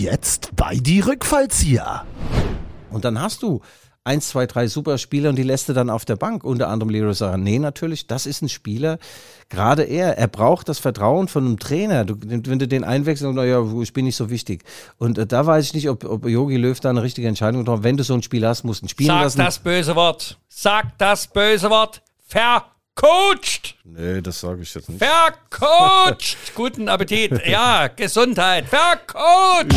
Jetzt bei die Rückfallzieher. Und dann hast du eins, zwei, drei Superspieler und die lässt du dann auf der Bank. Unter anderem Leroy Sané natürlich. Das ist ein Spieler, gerade er, er braucht das Vertrauen von einem Trainer. Du, wenn du den einwechselst, naja, ich bin nicht so wichtig. Und äh, da weiß ich nicht, ob, ob Jogi Löw da eine richtige Entscheidung getroffen hat. Wenn du so ein Spiel hast, musst du ein Spiel Sag lassen. das böse Wort. Sag das böse Wort. Vercoacht. Nee, das sage ich jetzt nicht. Vercoacht. Guten Appetit. Ja, Gesundheit. Vercoacht.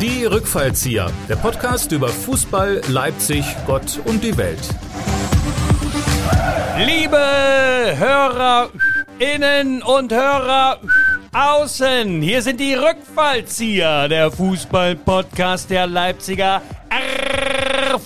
Die Rückfallzieher, der Podcast über Fußball, Leipzig, Gott und die Welt. Liebe Hörerinnen und Hörer außen, hier sind die Rückfallzieher, der Fußball-Podcast der Leipziger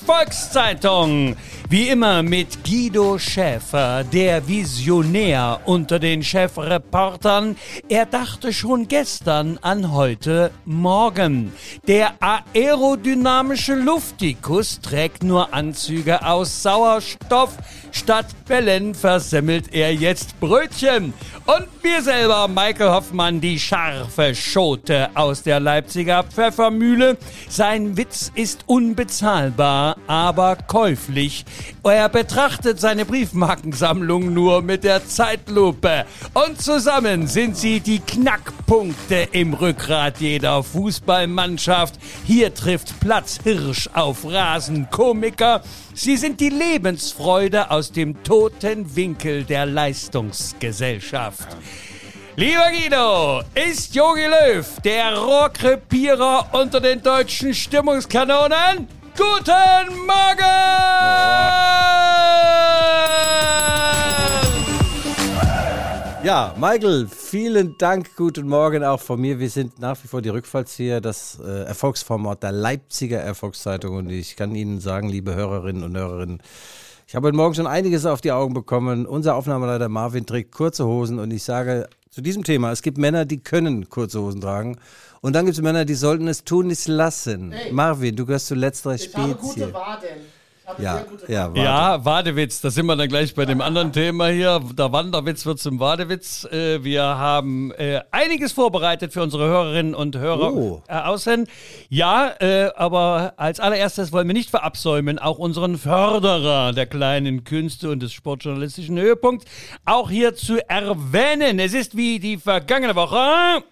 Volkszeitung. Wie immer mit Guido Schäfer, der Visionär unter den Chefreportern. Er dachte schon gestern an heute Morgen. Der aerodynamische Luftikus trägt nur Anzüge aus Sauerstoff. Statt Bällen versemmelt er jetzt Brötchen. Und wir selber, Michael Hoffmann, die scharfe Schote aus der Leipziger Pfeffermühle. Sein Witz ist unbezahlbar, aber käuflich. Er betrachtet seine Briefmarkensammlung nur mit der Zeitlupe. Und zusammen sind sie die Knackpunkte im Rückgrat jeder Fußballmannschaft. Hier trifft Platz Hirsch auf Rasenkomiker. Sie sind die Lebensfreude aus dem toten Winkel der Leistungsgesellschaft. Lieber Guido, ist Jogi Löw der Rohrkrepierer unter den deutschen Stimmungskanonen? Guten Morgen! Ja, Michael, vielen Dank. Guten Morgen auch von mir. Wir sind nach wie vor die Rückfallzieher, das äh, Erfolgsformat der Leipziger Erfolgszeitung. Und ich kann Ihnen sagen, liebe Hörerinnen und Hörerinnen, ich habe heute Morgen schon einiges auf die Augen bekommen. Unser Aufnahmeleiter Marvin trägt kurze Hosen und ich sage zu diesem Thema, es gibt Männer, die können kurze Hosen tragen. Und dann gibt es Männer, die sollten es tun, nicht lassen. Hey. Marvin, du gehörst zu letzterer Ich habe gute Waden. Ich habe Ja, sehr gute ja, warte. Ja, Wadewitz, da sind wir dann gleich bei dem anderen Thema hier. Der Wanderwitz wird zum Wadewitz. Äh, Wir haben äh, einiges vorbereitet für unsere Hörerinnen und Hörer Oh. äh, außen. Ja, aber als allererstes wollen wir nicht verabsäumen, auch unseren Förderer der kleinen Künste und des sportjournalistischen Höhepunkts auch hier zu erwähnen. Es ist wie die vergangene Woche.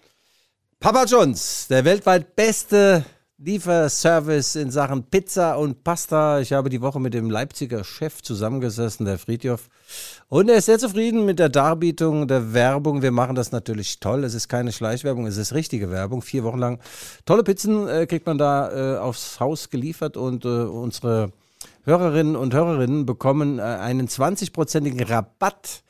Papa John's, der weltweit beste Lieferservice in Sachen Pizza und Pasta. Ich habe die Woche mit dem Leipziger Chef zusammengesessen, der Friedhof. Und er ist sehr zufrieden mit der Darbietung, der Werbung. Wir machen das natürlich toll. Es ist keine Schleichwerbung, es ist richtige Werbung. Vier Wochen lang tolle Pizzen äh, kriegt man da äh, aufs Haus geliefert und äh, unsere Hörerinnen und Hörerinnen bekommen äh, einen 20-prozentigen Rabatt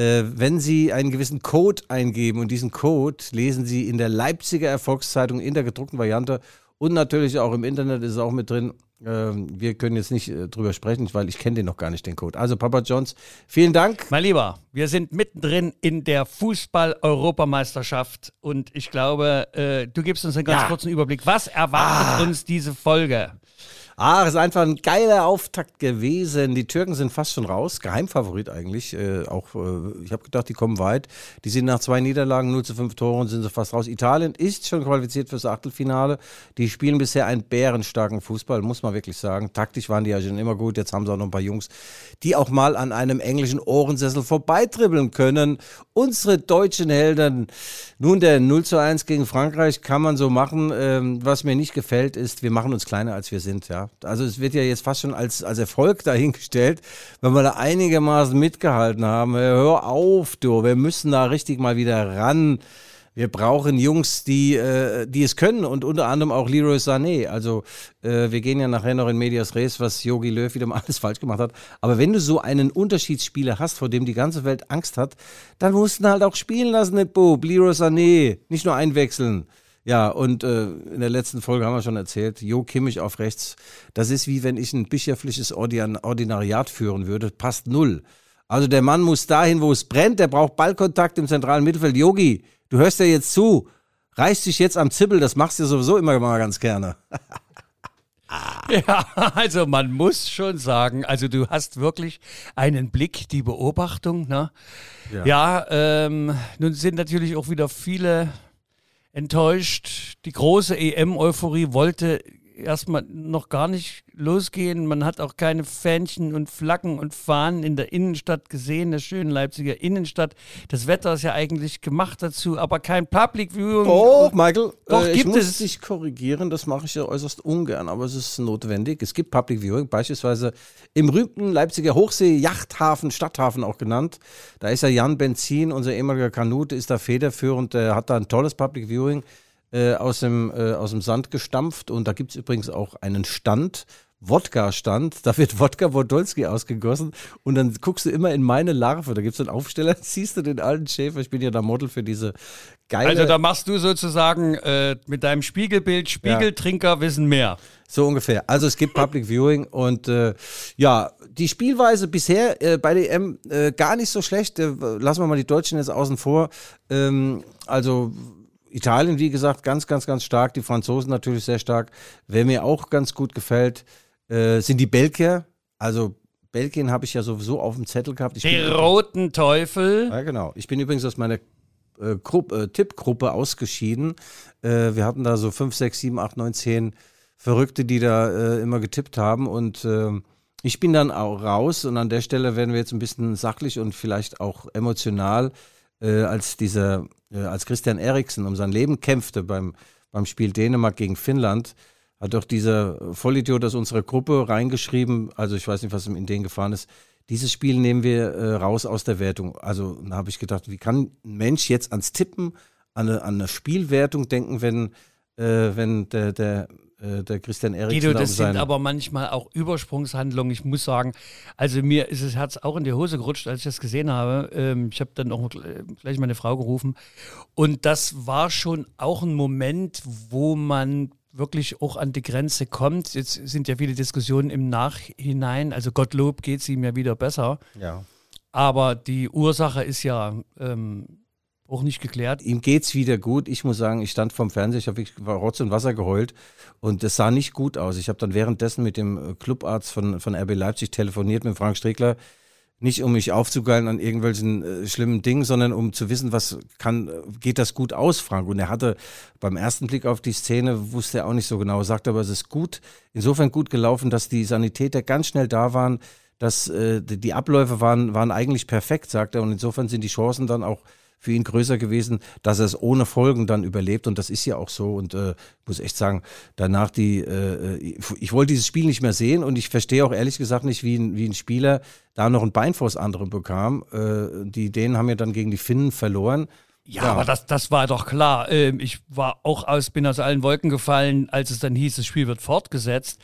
wenn Sie einen gewissen Code eingeben und diesen Code lesen Sie in der Leipziger Erfolgszeitung in der gedruckten Variante und natürlich auch im Internet ist es auch mit drin. Ähm, wir können jetzt nicht äh, drüber sprechen, weil ich kenne den noch gar nicht, den Code. Also Papa Johns, vielen Dank. Mein Lieber, wir sind mittendrin in der Fußball-Europameisterschaft und ich glaube, äh, du gibst uns einen ganz Ja. kurzen Überblick. Was erwartet uns diese Folge? Ah, es ist einfach ein geiler Auftakt gewesen. Die Türken sind fast schon raus. Geheimfavorit eigentlich. Äh, auch, äh, ich habe gedacht, die kommen weit. Die sind nach zwei Niederlagen, 0 zu 5 Toren, sind sie fast raus. Italien ist schon qualifiziert fürs Achtelfinale. Die spielen bisher einen bärenstarken Fußball, muss man wirklich sagen. Taktisch waren die ja schon immer gut. Jetzt haben sie auch noch ein paar Jungs, die auch mal an einem englischen Ohrensessel vorbeitribbeln können. Unsere deutschen Helden. Nun, der 0 zu 1 gegen Frankreich kann man so machen. Ähm, was mir nicht gefällt, ist, wir machen uns kleiner, als wir sind. Ja. Also es wird ja jetzt fast schon als, als Erfolg dahingestellt, wenn wir da einigermaßen mitgehalten haben. Hör auf, du, wir müssen da richtig mal wieder ran. Wir brauchen Jungs, die, äh, die es können und unter anderem auch Leroy Sané. Also äh, wir gehen ja nachher noch in Medias Res, was Yogi Löw wieder mal alles falsch gemacht hat. Aber wenn du so einen Unterschiedsspieler hast, vor dem die ganze Welt Angst hat, dann musst du ihn halt auch spielen lassen, nicht Bub. Leroy Sané, nicht nur einwechseln. Ja, und äh, in der letzten Folge haben wir schon erzählt, Jo Kimmich auf rechts, das ist wie wenn ich ein bischöfliches Ordin Ordinariat führen würde, passt null. Also der Mann muss dahin, wo es brennt, der braucht Ballkontakt im zentralen Mittelfeld. Yogi, du hörst ja jetzt zu, reißt dich jetzt am Zibbel, das machst du sowieso immer mal ganz gerne. Ja, also man muss schon sagen, also du hast wirklich einen Blick, die Beobachtung. Ne? Ja, ähm, nun sind natürlich auch wieder viele enttäuscht. Die große EM-Euphorie wollte erstmal noch gar nicht losgehen. Man hat auch keine Fähnchen und Flaggen und Fahnen in der Innenstadt gesehen, der schönen Leipziger Innenstadt. Das Wetter ist ja eigentlich gemacht dazu, aber kein Public Viewing. Oh, Michael, Doch, äh, gibt ich muss es. dich korrigieren, das mache ich ja äußerst ungern, aber es ist notwendig. Es gibt Public Viewing, beispielsweise im berühmten Leipziger Hochsee, Yachthafen, Stadthafen auch genannt. Da ist ja Jan Benzin, unser ehemaliger Kanute, ist da federführend, der hat da ein tolles Public Viewing äh, aus, dem, äh, aus dem Sand gestampft und da gibt es übrigens auch einen Stand, Wodka-Stand, da wird Wodka Wodolski ausgegossen und dann guckst du immer in meine Larve, da gibt es einen Aufsteller, siehst du den alten Schäfer, ich bin ja da Model für diese geile... Also da machst du sozusagen äh, mit deinem Spiegelbild, Spiegeltrinker wissen mehr. So ungefähr. Also es gibt Public Viewing und äh, ja, die Spielweise bisher äh, bei der EM äh, gar nicht so schlecht. Äh, lassen wir mal die Deutschen jetzt außen vor. Ähm, also Italien, wie gesagt, ganz, ganz, ganz stark. Die Franzosen natürlich sehr stark. Wer mir auch ganz gut gefällt, äh, sind die Belgier. Also Belgien habe ich ja sowieso auf dem Zettel gehabt. Ich Die bin- roten Teufel. ja, genau. Ich bin übrigens aus meiner äh, äh, Tippgruppe ausgeschieden. Äh, wir hatten da so 5, 6, 7, 8, 9, 10 Verrückte, die da äh, immer getippt haben. Und ähm, ich bin dann auch raus. Und an der Stelle werden wir jetzt ein bisschen sachlich und vielleicht auch emotional, äh, als dieser, äh, als Christian Eriksen um sein Leben kämpfte beim, beim Spiel Dänemark gegen Finnland. Hat doch dieser Vollidiot aus unserer Gruppe reingeschrieben, also ich weiß nicht, was ihm in den gefahren ist, dieses Spiel nehmen wir äh, raus aus der Wertung. Also da habe ich gedacht, wie kann ein Mensch jetzt ans Tippen, an eine, an eine Spielwertung denken, wenn, äh, wenn der, der, äh, der Christian Eriksen Guido, da das sind aber manchmal auch Übersprungshandlungen. Ich muss sagen, also mir ist das Herz auch in die Hose gerutscht, als ich das gesehen habe. Ähm, ich habe dann auch gleich meine Frau gerufen. Und das war schon auch ein Moment, wo man wirklich auch an die Grenze kommt. Jetzt sind ja viele Diskussionen im Nachhinein. Also Gottlob geht es ihm ja wieder besser. ja. Aber die Ursache ist ja ähm, auch nicht geklärt. Ihm geht's wieder gut. Ich muss sagen, ich stand vorm Fernseher, ich habe Rotz und Wasser geheult und das sah nicht gut aus. Ich habe dann währenddessen mit dem äh, Clubarzt von, von RB Leipzig telefoniert, mit Frank Strickler, nicht um mich aufzugeilen an irgendwelchen äh, schlimmen Dingen, sondern um zu wissen, was kann, äh, geht das gut aus, Frank? Und er hatte beim ersten Blick auf die Szene, wusste er auch nicht so genau, sagte aber, es ist gut, insofern gut gelaufen, dass die Sanitäter ganz schnell da waren, dass äh, die die Abläufe waren, waren eigentlich perfekt, sagt er. Und insofern sind die Chancen dann auch für ihn größer gewesen, dass er es ohne Folgen dann überlebt. Und das ist ja auch so. Und äh, muss echt sagen, danach die, äh, ich, ich wollte dieses Spiel nicht mehr sehen und ich verstehe auch ehrlich gesagt nicht, wie ein, wie ein Spieler da noch ein Bein vors andere bekam. Äh, die Dänen haben ja dann gegen die Finnen verloren. Ja, aber das, das war doch klar. Ähm, ich war auch aus, bin aus allen Wolken gefallen, als es dann hieß, das Spiel wird fortgesetzt.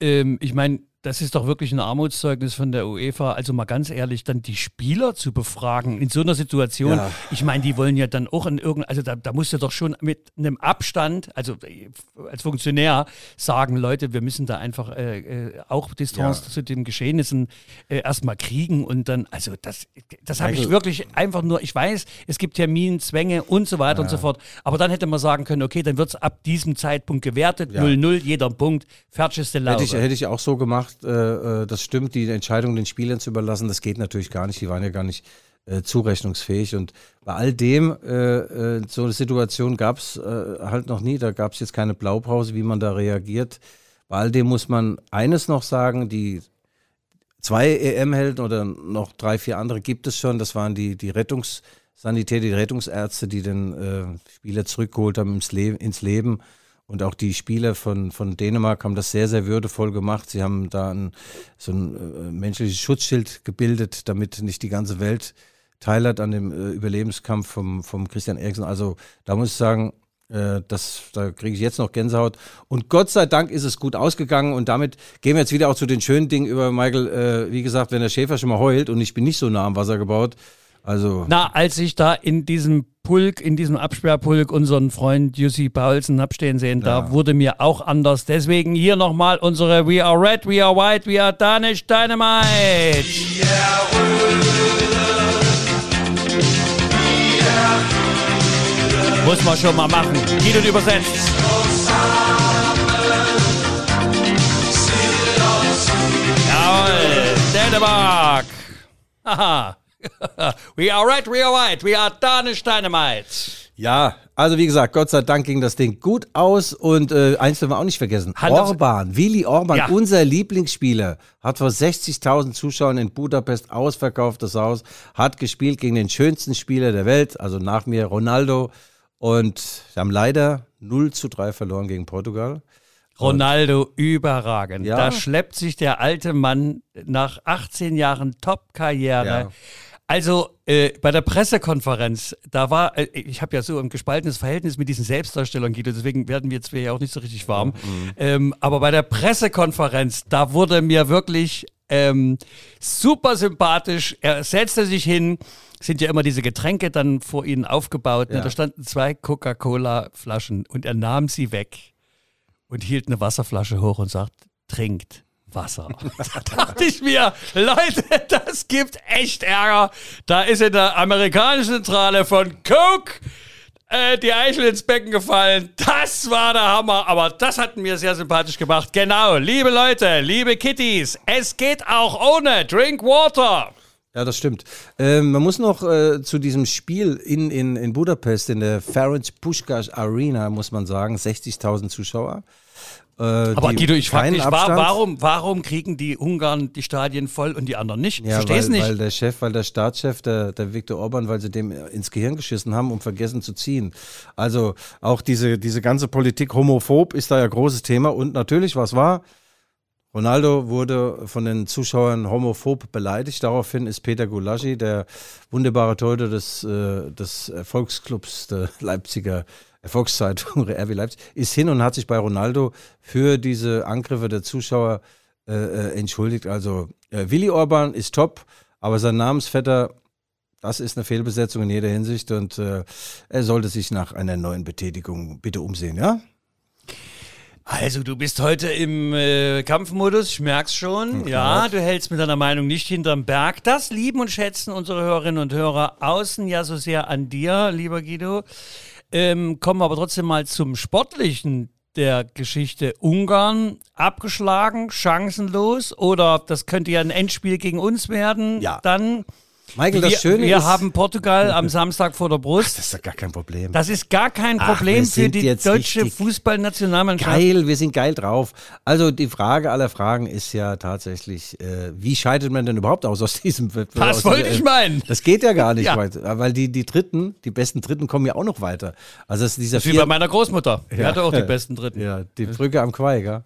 Ähm, ich meine, das ist doch wirklich ein Armutszeugnis von der UEFA. Also mal ganz ehrlich, dann die Spieler zu befragen in so einer Situation. Ja. Ich meine, die wollen ja dann auch in irgendeinem, also da, da musst du doch schon mit einem Abstand, also äh, als Funktionär sagen, Leute, wir müssen da einfach äh, äh, auch Distanz Ja. zu den Geschehnissen äh, erstmal kriegen und dann, also das, das habe ich Michael- wirklich einfach nur, ich weiß, es gibt Terminzwänge und so weiter und so fort, aber dann hätte man sagen können, okay, dann wird es ab diesem Zeitpunkt gewertet, Ja. 0-0, jeder Punkt, fertig ist der Laube. Hätte ich, hätte ich auch so gemacht, äh, äh, das stimmt, die Entscheidung den Spielern zu überlassen, das geht natürlich gar nicht, die waren ja gar nicht äh, zurechnungsfähig und bei all dem, äh, äh, so eine Situation gab es äh, halt noch nie, da gab es jetzt keine Blaupause, wie man da reagiert. Bei all dem muss man eines noch sagen, die zwei EM-Helden oder noch drei, vier andere gibt es schon, das waren die, die Rettungssanitäter, die Rettungsärzte, die den äh, Spieler zurückgeholt haben ins, Le ins Leben. Und auch die Spieler von, von Dänemark haben das sehr, sehr würdevoll gemacht. Sie haben da ein, so ein äh, menschliches Schutzschild gebildet, damit nicht die ganze Welt teilhat an dem äh, Überlebenskampf vom, vom Christian Eriksen. Also da muss ich sagen, äh, das, da kriege ich jetzt noch Gänsehaut. Und Gott sei Dank ist es gut ausgegangen. Und damit gehen wir jetzt wieder auch zu den schönen Dingen über Michael. Äh, wie gesagt, wenn der Schäfer schon mal heult und ich bin nicht so nah am Wasser gebaut. Also Na, als ich da in diesem Pulk, in diesem Absperrpulk unseren Freund Jussi Paulsen hab stehen sehen, da wurde mir auch anders. Deswegen hier nochmal unsere We are red, we are white, we are Danish Dynamite. Muss man schon mal machen. Guido übersetzt. Jawohl, Dänemark. Haha. we are red, we are white, we are Danish Dynamite. Ja, also wie gesagt, Gott sei Dank ging das Ding gut aus und äh, eins dürfen wir auch nicht vergessen. Hand Orban, Willi Orban, Ja. unser Lieblingsspieler, hat vor 60.000 Zuschauern in Budapest ausverkauftes Haus, hat gespielt gegen den schönsten Spieler der Welt, also nach mir Ronaldo und sie haben leider 0 zu 3 verloren gegen Portugal. Ronaldo überragend. Ja. Da schleppt sich der alte Mann nach 18 Jahren Top-Karriere. Ja. Also äh, bei der Pressekonferenz, da war, äh, ich habe ja so ein gespaltenes Verhältnis mit diesen Selbstdarstellern, Guido, deswegen werden wir zwei ja auch nicht so richtig warm. Ähm, aber bei der Pressekonferenz, da wurde mir wirklich ähm, super sympathisch. Er setzte sich hin, sind ja immer diese Getränke dann vor ihnen aufgebaut. Ne? Ja. Da standen zwei Coca-Cola-Flaschen und er nahm sie weg und hielt eine Wasserflasche hoch und sagt, trinkt Wasser. da dachte ich mir, Leute, das gibt echt Ärger. Da ist in der amerikanischen Zentrale von Coke äh, die Eichel ins Becken gefallen. Das war der Hammer, aber das hat mir sehr sympathisch gemacht. Genau, liebe Leute, liebe Kitties, es geht auch ohne Drink Water. Ja, das stimmt. Ähm, man muss noch äh, zu diesem Spiel in, in, in Budapest, in der Ferenc Puskás Arena, muss man sagen, 60.000 Zuschauer. Äh, Aber die Guido, ich frage dich, Abstand. warum, warum kriegen die Ungarn die Stadien voll und die anderen nicht? Ja, Versteh's weil, nicht. weil der Chef, weil der Staatschef, der, der Viktor Orban, weil sie dem ins Gehirn geschissen haben und vergessen zu ziehen. Also auch diese, diese ganze Politik homophob ist da ja großes Thema. Und natürlich, was war? Ronaldo wurde von den Zuschauern homophob beleidigt. Daraufhin ist Peter Gulaschi, der wunderbare Torhüter des, äh, des Erfolgsclubs der Leipziger Erfolgszeitung RB Leipzig, ist hin und hat sich bei Ronaldo für diese Angriffe der Zuschauer äh, äh, entschuldigt. Also äh, Willi Orban ist top, aber sein Namensvetter, das ist eine Fehlbesetzung in jeder Hinsicht und äh, er sollte sich nach einer neuen Betätigung bitte umsehen, ja? Also, du bist heute im äh, Kampfmodus, ich merk's schon. Ja, du hältst mit deiner Meinung nicht hinterm Berg. Das lieben und schätzen unsere Hörerinnen und Hörer außen ja so sehr an dir, lieber Guido. Ähm, kommen wir aber trotzdem mal zum Sportlichen der Geschichte. Ungarn abgeschlagen, chancenlos oder das könnte ja ein Endspiel gegen uns werden. Ja. Dann. Michael, das wir, Schöne wir ist, haben Portugal am Samstag vor der Brust. das ist ja gar kein Problem. Das ist gar kein Ach, Problem wir für die deutsche Fußballnationalmannschaft. Geil, wir sind geil drauf. Also die Frage aller Fragen ist ja tatsächlich, äh, wie scheidet man denn überhaupt aus aus diesem Wettbewerb? Das aus wollte ich meinen. Das geht ja gar nicht Ja. weiter, weil die, die Dritten, die besten Dritten kommen ja auch noch weiter. Also es ist dieser Das ist wie bei meiner Großmutter. Die Ja. hatte auch die besten Dritten. Ja, die Brücke am Quai, gell?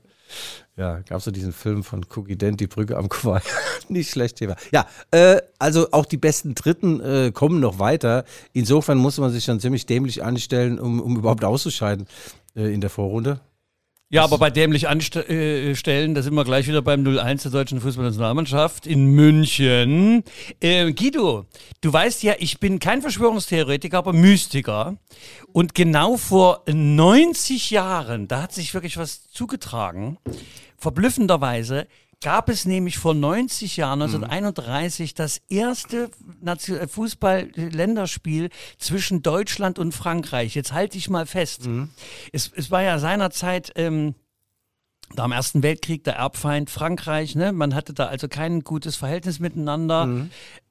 Ja, gab es so diesen Film von Cookie Dent, die Brücke am Quai. Nicht schlecht Thema. Ja, äh, also auch die besten Dritten äh, kommen noch weiter. Insofern muss man sich schon ziemlich dämlich anstellen, um, um überhaupt auszuscheiden äh, in der Vorrunde. Ja, aber bei dämlich anstellen, da sind wir gleich wieder beim 0-1 der deutschen Fußballnationalmannschaft in München. Äh, Guido, du weißt ja, ich bin kein Verschwörungstheoretiker, aber Mystiker. Und genau vor 90 Jahren, da hat sich wirklich was zugetragen. Verblüffenderweise gab es nämlich vor 90 Jahren, 1931, das erste äh, Fußball-Länderspiel zwischen Deutschland und Frankreich. Jetzt halte ich mal fest. Es, es war ja seinerzeit ähm, da im Ersten Weltkrieg der Erbfeind Frankreich. Ne? Man hatte da also kein gutes Verhältnis miteinander.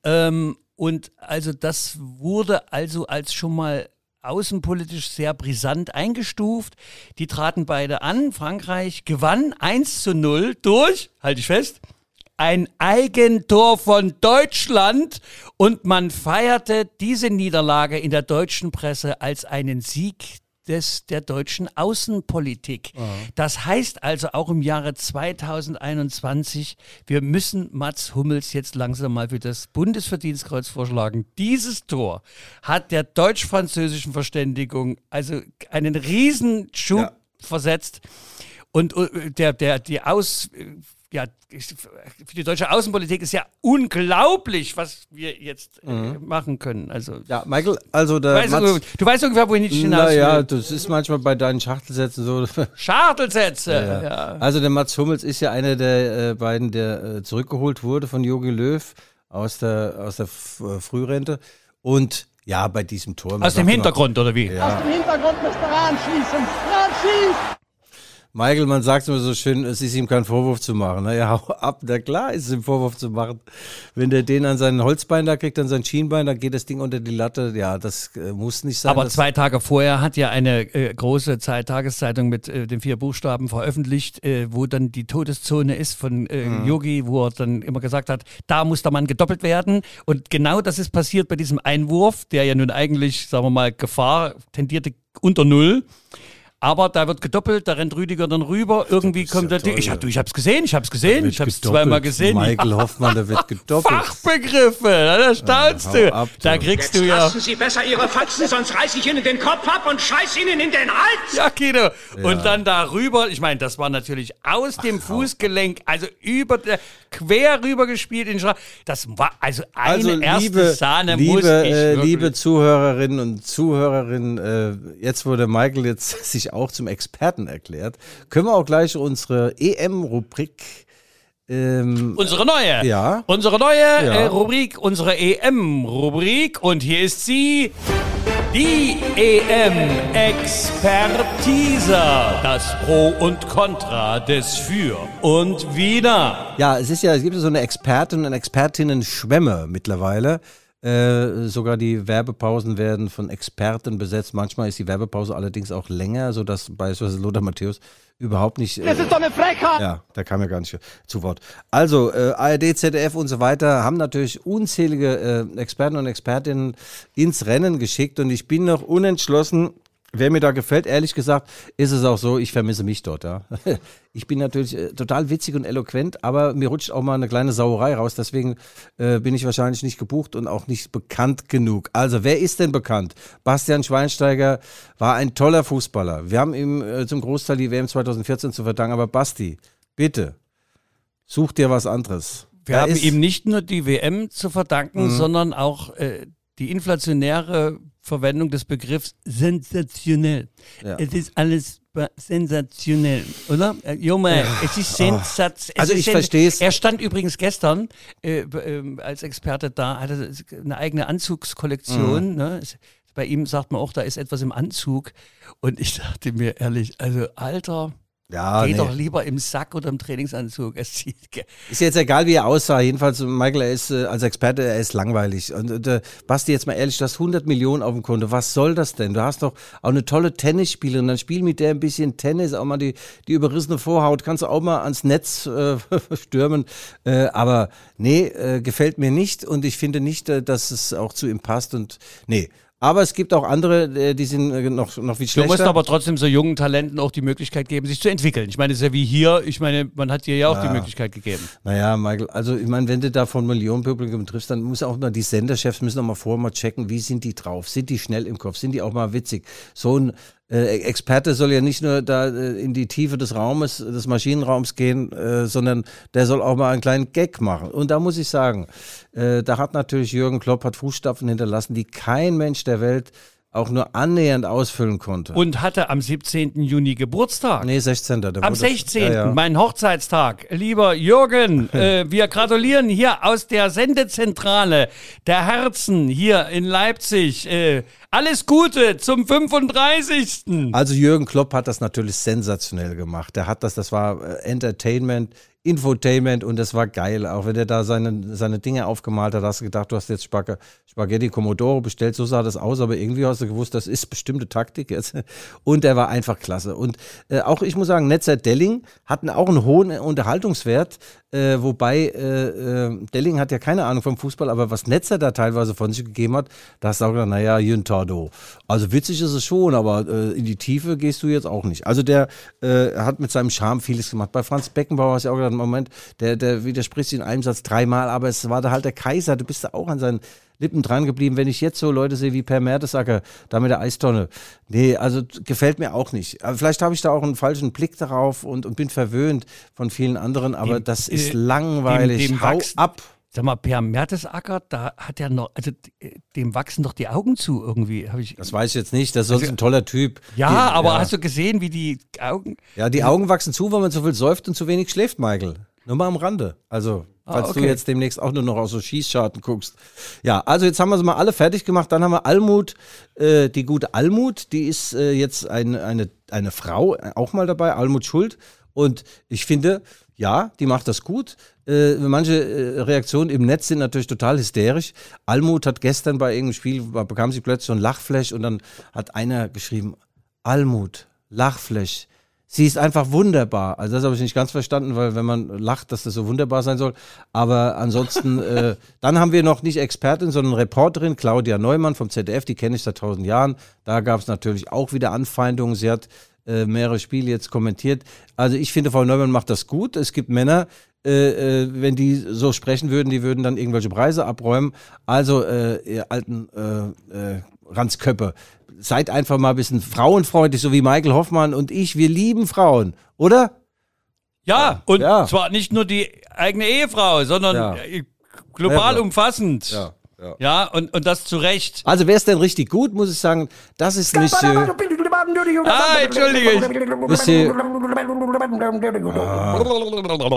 Ähm, und also das wurde also als schon mal außenpolitisch sehr brisant eingestuft. Die traten beide an. Frankreich gewann 1 zu 0 durch, halte ich fest, ein Eigentor von Deutschland und man feierte diese Niederlage in der deutschen Presse als einen Sieg des, der deutschen Außenpolitik. Das heißt also auch im Jahre 2021, wir müssen Mats Hummels jetzt langsam mal für das Bundesverdienstkreuz vorschlagen. Dieses Tor hat der deutsch-französischen Verständigung also einen Riesenschub Ja. versetzt. Und äh, der, der, die Aus, äh, ja, für die deutsche Außenpolitik ist ja unglaublich, was wir jetzt äh, machen können. Also, Ja, Michael, also der weißt du, du weißt ungefähr, wohin ich hinaus naja, will. das ist manchmal bei deinen Schachtelsätzen so. Schartelsätze. Ja. Ja. Also der Mats Hummels ist ja einer der äh, beiden, der äh, zurückgeholt wurde von Jogi Löw aus der, aus der F äh, Frührente. Und ja, bei diesem Tor. Aus dem Hintergrund, oder wie? Ja, Im Hintergrund müsste ran schießen. Ran schießt! Michael, man sagt immer so schön, es ist ihm kein Vorwurf zu machen. Naja, hau ab, na klar ist es ihm Vorwurf zu machen. Wenn der den an seinen Holzbein da kriegt, an sein Schienbein, dann geht das Ding unter die Latte. Ja, das äh, muss nicht sein. Aber zwei Tage vorher hat ja eine äh, große Zeit Tageszeitung mit äh, den vier Buchstaben veröffentlicht, äh, wo dann die Todeszone ist von äh, Mhm. Yogi, wo er dann immer gesagt hat, da muss der Mann gedoppelt werden. Und genau das ist passiert bei diesem Einwurf, der ja nun eigentlich, sagen wir mal, Gefahr tendierte unter Null. Aber da wird gedoppelt, da rennt Rüdiger dann rüber. Irgendwie kommt ja der. toll, ich ja. du, ich hab's gesehen, ich hab's gesehen, ich hab's gedoppelt. zweimal gesehen. Michael Hoffmann, der wird gedoppelt. Fachbegriffe, da staunst hau du. ab, da kriegst Jetzt du ja. lassen Sie besser Ihre Faxen, sonst reiß ich Ihnen den Kopf ab und scheiß Ihnen in den Hals. Ja, Kino. Und dann darüber, ich meine, das war natürlich aus dem Fußgelenk, also über der, quer rüber gespielt in Schra Das war also eine Also erste liebe, Sahne liebe, muss ich äh, wirklich- liebe Zuhörerinnen und Zuhörerinnen, äh, jetzt wo der Michael jetzt sich auch zum Experten erklärt, können wir auch gleich unsere EM-Rubrik ähm, Unsere neue, Ja. unsere neue äh, Rubrik, unsere EM-Rubrik und hier ist sie, die EM-Expertise, das Pro und Contra des Für und Wider. Ja, es ist ja, es gibt ja so eine Expertin und Expertinnen-Schwemme mittlerweile. Äh, sogar die Werbepausen werden von Experten besetzt. Manchmal ist die Werbepause allerdings auch länger, sodass beispielsweise Lothar Matthäus überhaupt nicht. Äh, das ist doch eine Frechheit! Ja, da kam ja gar nicht zu Wort. Also, äh, ARD, ZDF und so weiter haben natürlich unzählige äh, Experten und Expertinnen ins Rennen geschickt und ich bin noch unentschlossen, Wer mir da gefällt, ehrlich gesagt, ist es auch so, ich vermisse mich dort, ja. Ich bin natürlich äh, total witzig und eloquent, aber mir rutscht auch mal eine kleine Sauerei raus, deswegen äh, bin ich wahrscheinlich nicht gebucht und auch nicht bekannt genug. Also, wer ist denn bekannt? Bastian Schweinsteiger war ein toller Fußballer. Wir haben ihm äh, zum Großteil die WM 2014 zu verdanken, aber Basti, bitte, such dir was anderes. Wir Da haben ihm nicht nur die WM zu verdanken, sondern auch äh, die inflationäre Verwendung des Begriffs sensationell. Ja. Es ist alles sensationell, oder? Äh, Junge, es ist sensationell. Also ich versteh's. Er stand übrigens gestern äh, ähm, als Experte da, hatte eine eigene Anzugskollektion. Mhm. Ne? Es- Bei ihm sagt man auch, da ist etwas im Anzug. Und ich dachte mir ehrlich, also Alter, ja, geh nee. doch lieber im Sack oder im Trainingsanzug. Es sieht ge- Ist jetzt egal, wie er aussah. Jedenfalls, Michael, er ist äh, als Experte, er ist langweilig. Und, und äh, Basti, jetzt mal ehrlich, du hast 100 Millionen auf dem Konto. Was soll das denn? Du hast doch auch eine tolle Tennisspielerin. Dann spiel mit der ein bisschen Tennis, auch mal die, die überrissene Vorhaut. Kannst du auch mal ans Netz äh, stürmen. Äh, aber nee, äh, gefällt mir nicht. Und ich finde nicht, äh, dass es auch zu ihm passt. Und nee. Aber es gibt auch andere, äh, die sind äh, noch, noch viel Du schlechter. musst aber trotzdem so jungen Talenten auch die Möglichkeit geben, sich zu entwickeln. Ich meine, es ist ja wie hier. Ich meine, man hat dir ja auch die Möglichkeit gegeben. Naja, Michael, also ich meine, wenn du da von Millionenpublikum triffst, dann muss auch mal die Senderchefs müssen auch mal vorher mal checken, wie sind die drauf? Sind die schnell im Kopf? Sind die auch mal witzig? So ein äh, Experte soll ja nicht nur da äh, in die Tiefe des Raumes, des Maschinenraums gehen, äh, sondern der soll auch mal einen kleinen Gag machen. Und da muss ich sagen, äh, da hat natürlich Jürgen Klopp hat Fußstapfen hinterlassen, die kein Mensch der Welt auch nur annähernd ausfüllen konnte. Und hatte am 17. Juni Geburtstag. nee, 16. Der Am wurde- 16. Ja, ja. mein Hochzeitstag. Lieber Jürgen, äh, wir gratulieren hier aus der Sendezentrale der Herzen hier in Leipzig. Äh, alles Gute zum 35. Also Jürgen Klopp hat das natürlich sensationell gemacht. Der hat das, das war äh, Entertainment, Infotainment und das war geil. Auch wenn er da seine, seine Dinge aufgemalt hat, hast du gedacht, du hast jetzt Spag Spaghetti Commodoro bestellt, so sah das aus, aber irgendwie hast du gewusst, das ist bestimmte Taktik jetzt. Und der war einfach klasse. Und äh, auch ich muss sagen, Netzer Delling hatten auch einen hohen Unterhaltungswert, äh, wobei äh, äh, Delling hat ja keine Ahnung vom Fußball, aber was Netzer da teilweise von sich gegeben hat, da hast du auch gedacht, naja, Jüntado. Also witzig ist es schon, aber äh, in die Tiefe gehst du jetzt auch nicht. Also der äh, hat mit seinem Charme vieles gemacht. Bei Franz Beckenbauer hast du auch gedacht, Moment, der, der widerspricht sich in einem Satz dreimal, aber es war da halt der Kaiser, du bist da auch an seinen Lippen dran geblieben. Wenn ich jetzt so Leute sehe wie Per Mertesacker, da mit der Eistonne. Nee, also gefällt mir auch nicht. Aber vielleicht habe ich da auch einen falschen Blick darauf und, und bin verwöhnt von vielen anderen, aber Dem- das äh, ist langweilig. dem- dem Hau wachsen- ab. Sag mal, Per Mertesacker, da hat er noch, also äh, dem wachsen doch die Augen zu irgendwie. Ich, Das weiß ich jetzt nicht, das ist sonst ein toller Typ. ja, Die- aber hast du gesehen, wie die Augen. Ja, die Augen wachsen zu, weil man so viel säuft und zu wenig schläft, Michael. Nur mal am Rande. Also, falls okay. du jetzt demnächst auch nur noch aus so Schießscharten guckst. Ja, also jetzt haben wir sie mal alle fertig gemacht. Dann haben wir Almut, äh, die gute Almut, die ist äh, jetzt ein, eine, eine Frau äh, auch mal dabei, Almut Schuld. Und ich finde, ja, die macht das gut. Äh, manche äh, Reaktionen im Netz sind natürlich total hysterisch. Almut hat gestern bei irgendeinem Spiel, bekam sie plötzlich so ein Lachflash und dann hat einer geschrieben, Almut, Lachflash. Sie ist einfach wunderbar. Also das habe ich nicht ganz verstanden, weil wenn man lacht, dass das so wunderbar sein soll. Aber ansonsten, äh, dann haben wir noch nicht Expertin, sondern Reporterin Claudia Neumann vom ZDF, die kenne ich seit tausend Jahren. Da gab es natürlich auch wieder Anfeindungen. Sie hat äh, mehrere Spiele jetzt kommentiert. Also ich finde, Frau Neumann macht das gut. Es gibt Männer, äh, äh, wenn die so sprechen würden, die würden dann irgendwelche Preise abräumen. Also, äh, ihr alten äh, Ranzköppe, seid einfach mal ein bisschen frauenfreundlich, so wie Michael Hoffmann und ich. Wir lieben Frauen, oder? Ja, und Ja. zwar nicht nur die eigene Ehefrau, sondern Ja. äh, global Clever. umfassend. Ja, ja. Ja, und, und das zu Recht. Also, wer ist denn richtig gut, muss ich sagen, das ist Monsieur, Ah, entschuldige. ich. Monsieur,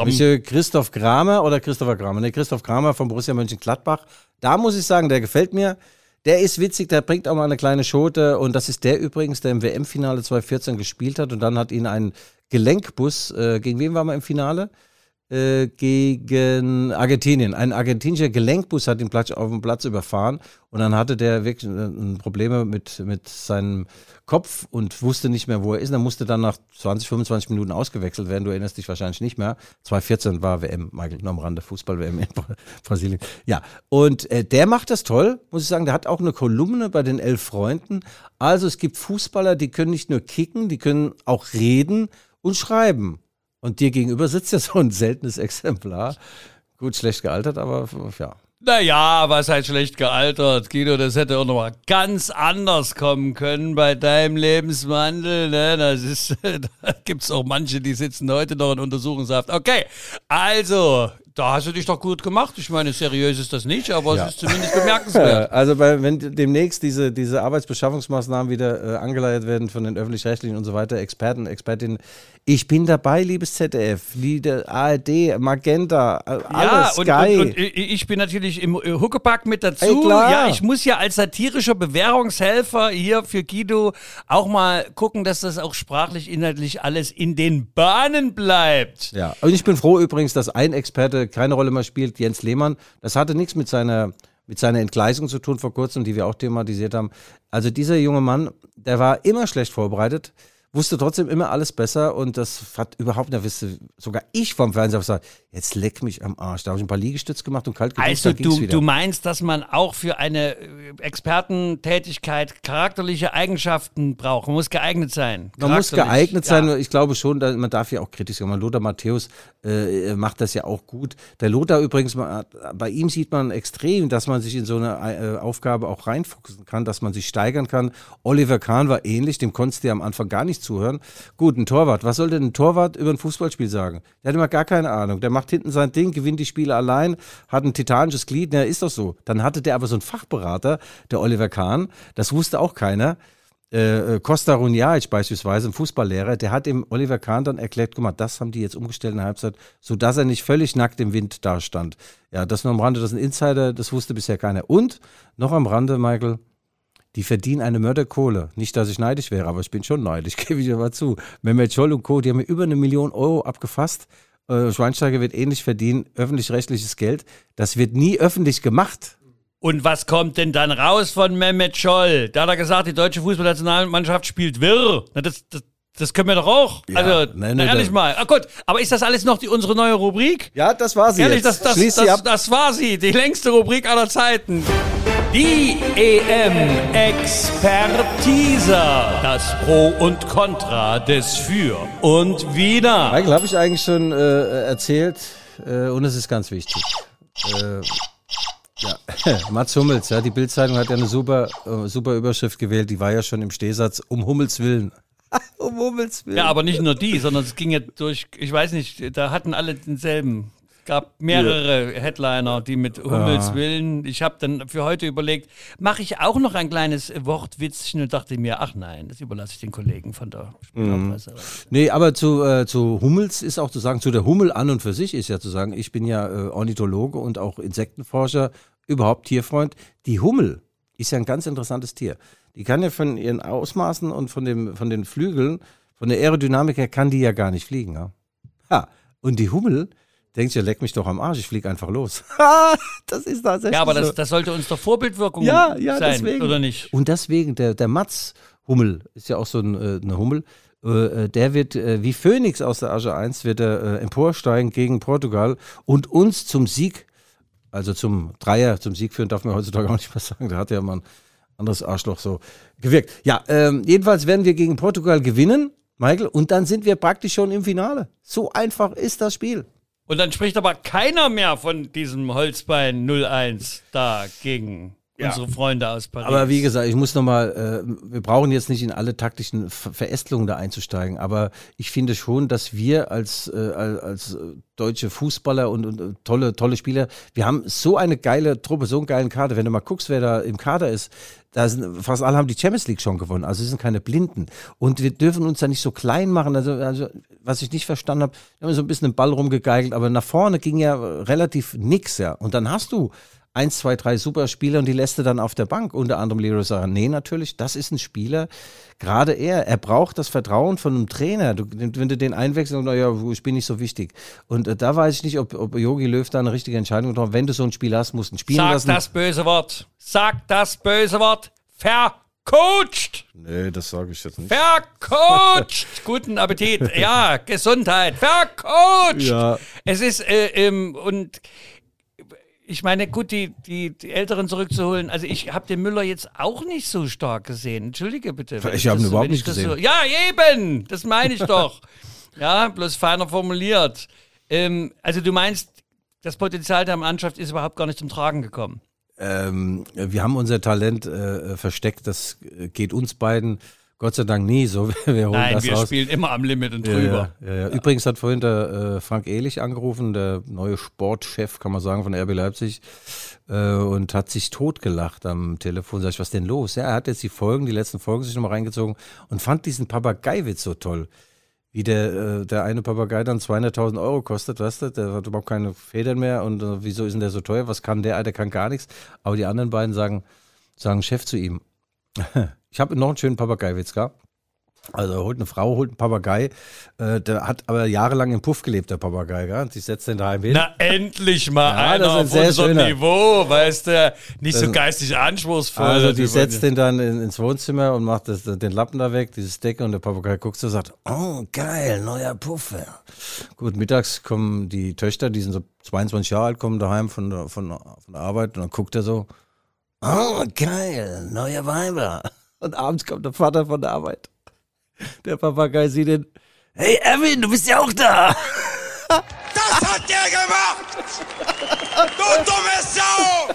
Monsieur Christoph Kramer oder Christopher Kramer? Ne, Christoph Kramer von Borussia Mönchengladbach. Da muss ich sagen, der gefällt mir. Der ist witzig, der bringt auch mal eine kleine Schote. Und das ist der übrigens, der im WM-Finale 2014 gespielt hat. Und dann hat ihn ein Gelenkbus, äh, gegen wen waren wir im Finale? Gegen Argentinien. Ein argentinischer Gelenkbus hat ihn Platz, auf dem Platz überfahren und dann hatte der wirklich äh, Probleme mit, mit seinem Kopf und wusste nicht mehr, wo er ist. Er musste dann nach 20, 25 Minuten ausgewechselt werden. Du erinnerst dich wahrscheinlich nicht mehr. 2014 war WM, Michael, nur am Rande, Fußball-WM in Bra- Brasilien. Ja, und äh, der macht das toll, muss ich sagen. Der hat auch eine Kolumne bei den Elf Freunden. Also es gibt Fußballer, die können nicht nur kicken, die können auch reden und schreiben. Und dir gegenüber sitzt ja so ein seltenes Exemplar. Gut, schlecht gealtert, aber ja. Naja, was halt schlecht gealtert, Guido, das hätte auch noch mal ganz anders kommen können bei deinem Lebenswandel. Ne? Das ist, da gibt's auch manche, die sitzen heute noch in Untersuchungshaft. Okay, also, da hast du dich doch gut gemacht. Ich meine, seriös ist das nicht, aber Ja. es ist zumindest bemerkenswert. Also bei, wenn demnächst diese, diese Arbeitsbeschaffungsmaßnahmen wieder äh, angeleiert werden von den öffentlich-rechtlichen und so weiter, Experten, Expertinnen, ich bin dabei, liebes ZDF, liebe ARD, Magenta, äh, alles ja, und, geil. und, und ich bin natürlich im äh, Huckepack mit dazu. Ey, klar. Ja, ich muss ja als satirischer Bewährungshelfer hier für Guido auch mal gucken, dass das auch sprachlich, inhaltlich alles in den Bahnen bleibt. Ja, und ich bin froh übrigens, dass ein Experte keine Rolle mehr spielt, Jens Lehmann. Das hatte nichts mit seiner, mit seiner Entgleisung zu tun vor kurzem, die wir auch thematisiert haben. Also dieser junge Mann, der war immer schlecht vorbereitet, wusste trotzdem immer alles besser und das hat überhaupt nicht, wusste sogar ich vom Fernseher gesagt, jetzt leck mich am Arsch. Da habe ich ein paar Liegestütze gemacht und kalt geduscht, Also du, du meinst, dass man auch für eine äh, Expertentätigkeit charakterliche Eigenschaften braucht. Man muss geeignet sein. Man muss geeignet sein. Ja. Ich glaube schon, man darf ja auch kritisch sein. Lothar Matthäus äh, macht das ja auch gut. Der Lothar übrigens, bei ihm sieht man extrem, dass man sich in so eine äh, Aufgabe auch reinfuchsen kann, dass man sich steigern kann. Oliver Kahn war ähnlich, dem konntest du ja am Anfang gar nicht zuhören. Gut, ein Torwart. Was soll denn ein Torwart über ein Fußballspiel sagen? Der hat immer gar keine Ahnung. Der macht hinten sein Ding, gewinnt die Spiele allein, hat ein titanisches Glied. Na, ist doch so. Dann hatte der aber so einen Fachberater, der Oliver Kahn. Das wusste auch keiner äh, äh, Costa Runjaic beispielsweise, ein Fußballlehrer, der hat dem Oliver Kahn dann erklärt, guck mal, das haben die jetzt umgestellt in der Halbzeit, sodass er nicht völlig nackt im Wind dastand. Ja, das nur am Rande, das ist ein Insider, das wusste bisher keiner. Und noch am Rande, Michael, die verdienen eine Mörderkohle. Nicht, dass ich neidisch wäre, aber ich bin schon neidisch, gebe ich aber zu. Mehmet Scholl und Co., die haben über eine Million Euro abgefasst. Äh, Schweinsteiger wird ähnlich verdienen, öffentlich-rechtliches Geld. Das wird nie öffentlich gemacht. Und was kommt denn dann raus von Mehmet Scholl? Da hat er gesagt, die deutsche Fußballnationalmannschaft spielt wirr. Das, das, das können wir doch auch. Ja, also, nein, nein, ehrlich nein. mal. Ah, gut, aber ist das alles noch die, unsere neue Rubrik? Ja, das war sie Ehrlich, jetzt. das, das, das, ab. das war sie, die längste Rubrik aller Zeiten. Die EM-Expertise. Das Pro und Contra des Für und Wider. Michael, habe ich eigentlich schon äh, erzählt äh, und es ist ganz wichtig. Äh, ja, Mats Hummels, ja, die Bildzeitung hat ja eine super, äh, super Überschrift gewählt, die war ja schon im Stehsatz, um Hummels Willen. um Hummels Willen. Ja, aber nicht nur die, sondern es ging ja durch, ich weiß nicht, da hatten alle denselben gab mehrere Headliner, die mit Hummels willen. Ich habe dann für heute überlegt, mache ich auch noch ein kleines Wortwitzchen und dachte mir, ach nein, das überlasse ich den Kollegen von der Spielerpresse. Nee, aber zu, äh, zu Hummels ist auch zu sagen, zu der Hummel an und für sich ist ja zu sagen, ich bin ja äh, Ornithologe und auch Insektenforscher, überhaupt Tierfreund. Die Hummel ist ja ein ganz interessantes Tier. Die kann ja von ihren Ausmaßen und von, dem, von den Flügeln, von der Aerodynamik her, kann die ja gar nicht fliegen. Ja? Ha. Und die Hummel denkt ja, leck mich doch am Arsch, ich fliege einfach los. das ist tatsächlich Ja, aber das, das sollte uns doch Vorbildwirkung Ja, ja, sein, deswegen. oder nicht? Und deswegen, der, der Mats Hummel ist ja auch so ein, äh, eine Hummel. Äh, äh, der wird äh, wie Phönix aus der Asche 1 wird er emporsteigen gegen Portugal und uns zum Sieg, also zum Dreier, zum Sieg führen, darf man heutzutage auch nicht mehr sagen. Da hat ja mal ein anderes Arschloch so gewirkt. Ja, ähm, jedenfalls werden wir gegen Portugal gewinnen, Michael, und dann sind wir praktisch schon im Finale. So einfach ist das Spiel. Und dann spricht aber keiner mehr von diesem Holzbein 01 da gegen unsere Freunde aus Paris. Aber wie gesagt, ich muss nochmal, äh, wir brauchen jetzt nicht in alle taktischen Ver Verästelungen da einzusteigen, aber ich finde schon, dass wir als, äh, als, deutsche Fußballer und, und äh, tolle, tolle Spieler, wir haben so eine geile Truppe, so einen geilen Kader. Wenn du mal guckst, wer da im Kader ist, da sind fast alle haben die Champions League schon gewonnen, also es sind keine Blinden. Und wir dürfen uns da nicht so klein machen. Also, also was ich nicht verstanden habe, wir haben so ein bisschen den Ball rumgegeigelt, aber nach vorne ging ja relativ nix, ja. Und dann hast du eins, zwei, drei super Spieler und die lässt du dann auf der Bank. Unter anderem Leroy Sané natürlich. Das ist ein Spieler, gerade er, er braucht das Vertrauen von einem Trainer. Du, wenn du den einwechselst, naja, ich bin nicht so wichtig. Und äh, da weiß ich nicht, ob, ob Jogi Löw da eine richtige Entscheidung getroffen hat. Wenn du so ein Spiel hast, musst du ihn spielen Sag lassen. das böse Wort. Sag das böse Wort. Vercoacht. Nee, das sage ich jetzt nicht. Vercoacht. Guten Appetit. Ja, Gesundheit. Vercoacht. Ja. Es ist, äh, ähm, und ich meine, gut, die, die, die Älteren zurückzuholen. Also ich habe den Müller jetzt auch nicht so stark gesehen. Entschuldige bitte. Ich das hab ihn überhaupt nicht gesehen. So, ja, eben. Das meine ich doch. Ja, bloß feiner formuliert. Ähm, also du meinst, das Potenzial der Mannschaft ist überhaupt gar nicht zum Tragen gekommen. Ähm, wir haben unser Talent äh, versteckt. Das äh, geht uns beiden Gott sei Dank nie so. Wir holen Nein, das wir raus. spielen immer am Limit und drüber. Ja, ja, ja. Übrigens hat vorhin der äh, Frank Ehlich angerufen, der neue Sportchef, kann man sagen, von RB Leipzig, äh, und hat sich totgelacht am Telefon. Sag ich, was denn los? Ja, er hat jetzt die Folgen, die letzten Folgen sich nochmal reingezogen und fand diesen Papageiwitz so toll. Wie der, äh, der eine Papagei dann 200.000 Euro kostet, weißt du, der hat überhaupt keine Federn mehr und äh, wieso ist denn der so teuer? Was kann der? Der kann gar nichts. Aber die anderen beiden sagen, sagen Chef zu ihm, ich habe noch einen schönen Papageiwitz gehabt. Also er holt eine Frau, holt einen Papagei, äh, der hat aber jahrelang im Puff gelebt, der Papagei, gell? Die setzt den daheim hin. Na, endlich mal Ja, einer das ist ein auf sehr unserem schöner. Niveau, weißt du, nicht so Das- geistig anspruchsvoll. also die Das setzt den dann in, ins Wohnzimmer und macht das, den Lappen da weg, dieses Decke und der Papagei guckt so und sagt, oh geil, neuer Puff. Ja. Gut, mittags kommen die Töchter, die sind so 22 Jahre alt, kommen daheim von von, von der Arbeit und dann guckt er so, oh geil, neue Weiber. Und abends kommt der Vater von der Arbeit. Der Papagei sieht ihn, hey Erwin, du bist ja auch da. Das hat der gemacht! Du dumme Sau!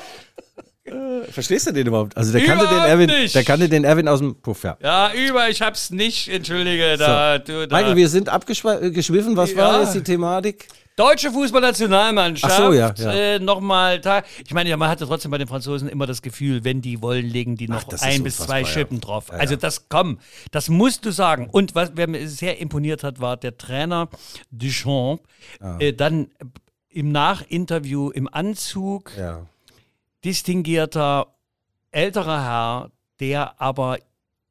Verstehst du den überhaupt? Also der kannte den Erwin, nicht. der kannte den Erwin aus dem Puff, ja. Ja, über, ich hab's nicht, entschuldige, da, du, da. Michael, wir sind abgeschwiffen. Was war Ja. jetzt die Thematik? Deutsche Fußballnationalmannschaft. Ach so, ja, ja. Äh, Nochmal, ich meine, ja, man hatte trotzdem bei den Franzosen immer das Gefühl, wenn die wollen, legen die noch ist ein bis zwei ja. Schippen drauf. Ja, also ja. das, komm, das musst du sagen. Und was wer mir sehr imponiert hat, war der Trainer Duchamp. Äh, dann im Nachinterview im Anzug, Ja. distinguierter älterer Herr, der aber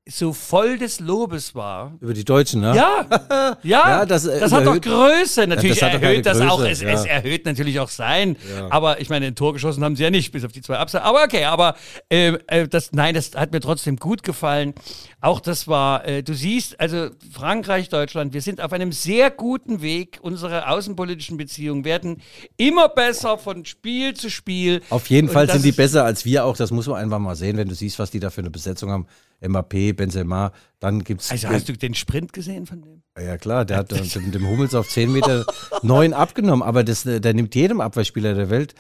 so voll des Lobes war. Über die Deutschen, ne? Ja, ja, Ja, das, das, äh, hat doch Größe. Natürlich das hat doch erhöht das auch, Größe, es, ja. es erhöht natürlich auch sein. Aber ich meine, ein Tor geschossen haben sie ja nicht, bis auf die zwei Abseits. Aber okay, aber äh, äh, das, nein, das hat mir trotzdem gut gefallen. Auch das war, äh, du siehst, also Frankreich, Deutschland, wir sind auf einem sehr guten Weg. Unsere außenpolitischen Beziehungen werden immer besser von Spiel zu Spiel. Auf jeden Fall das sind die besser als wir auch. Das muss man einfach mal sehen, wenn du siehst, was die da für eine Besetzung haben. Mbappé, Benzema. Dann gibt's Also hast du den Sprint gesehen von dem? ja klar, der hat äh, dem, dem Hummels auf 10 Meter neun abgenommen, aber das, äh, der nimmt jedem Abwehrspieler der Welt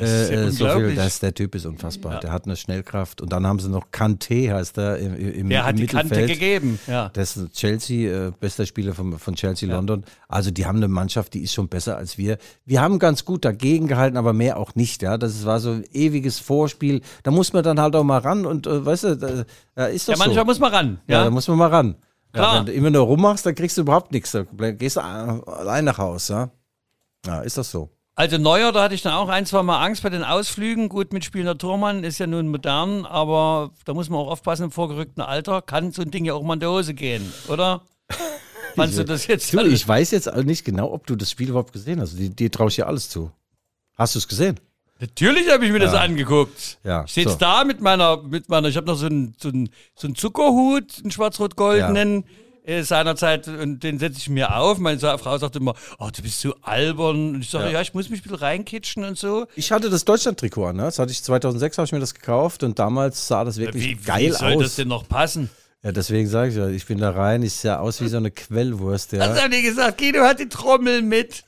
ja äh, äh, so viel. Das, der Typ ist unfassbar. Der hat eine Schnellkraft. Und dann haben sie noch Kanté, heißt er, im, im, Der im hat die Mittelfeld. Kante gegeben. Ja. Das ist Chelsea, äh, bester Spieler von, von Chelsea London. Also die haben eine Mannschaft, die ist schon besser als wir. Wir haben ganz gut dagegen gehalten, aber mehr auch nicht. Ja, das war so ein ewiges Vorspiel. Da muss man dann halt auch mal ran und äh, weißt du, da, da ist doch Ja, manchmal so. muss man ran. ja, Ja, muss man mal ran. Klar. Ja, wenn du immer nur rummachst, dann kriegst du überhaupt nichts. Da gehst du allein nach Haus. Ja, ja ist das so. Also Neuer, da hatte ich dann auch ein, zwei Mal Angst bei den Ausflügen. Gut, mitspielender Tormann ist ja nun modern, aber da muss man auch aufpassen im vorgerückten Alter. Kann so ein Ding ja auch mal in die Hose gehen, oder? Fandst du das jetzt Du, alles? ich weiß jetzt nicht genau, ob du das Spiel überhaupt gesehen hast. Dir, dir traue ich ja alles zu. Hast du es gesehen? Natürlich habe ich mir das angeguckt. Ja, ich sitze so. da mit meiner, mit meiner, ich habe noch so einen, so einen, so einen Zuckerhut, einen schwarz-rot-goldenen. äh, Seinerzeit, und den setze ich mir auf. Meine Frau sagt immer, oh, du bist so albern. Und ich sage, ja. ich muss mich ein bisschen reinkitschen und so. Ich hatte das Deutschland-Trikot an. Ne? Das hatte ich 2006 habe ich mir das gekauft und damals sah das wirklich Wie, geil wie soll aus. das denn noch passen? Ja, deswegen sage ich ja, ich bin da rein, ich sehe aus wie so eine Quellwurst, ja. Was haben die gesagt? Guido hat die Trommel mit.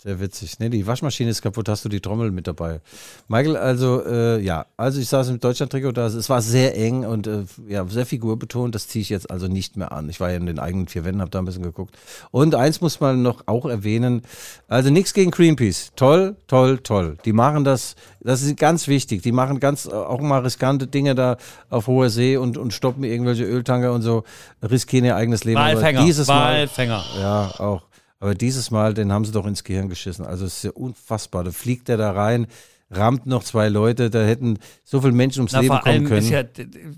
Sehr witzig. Ne, die Waschmaschine ist kaputt, hast du die Trommel mit dabei. Michael, also, äh, ja, also ich saß im Deutschland-Trikot da, es war sehr eng und äh, ja, sehr figurbetont, das ziehe ich jetzt also nicht mehr an. Ich war ja in den eigenen vier Wänden, habe da ein bisschen geguckt. Und eins muss man noch auch erwähnen, also nichts gegen Greenpeace. Toll, toll, toll. Die machen das, das ist ganz wichtig, die machen ganz äh, auch mal riskante Dinge da auf hoher See und, und stoppen irgendwelche Öltanker und so, riskieren ihr eigenes Leben. Walfänger. dieses Mal, Walfänger. ja, auch. Aber dieses Mal, den haben sie doch ins Gehirn geschissen. Also es ist ja unfassbar. Da fliegt der da rein, rammt noch zwei Leute, da hätten so viele Menschen ums Na, Leben vor kommen allem können. ist ja,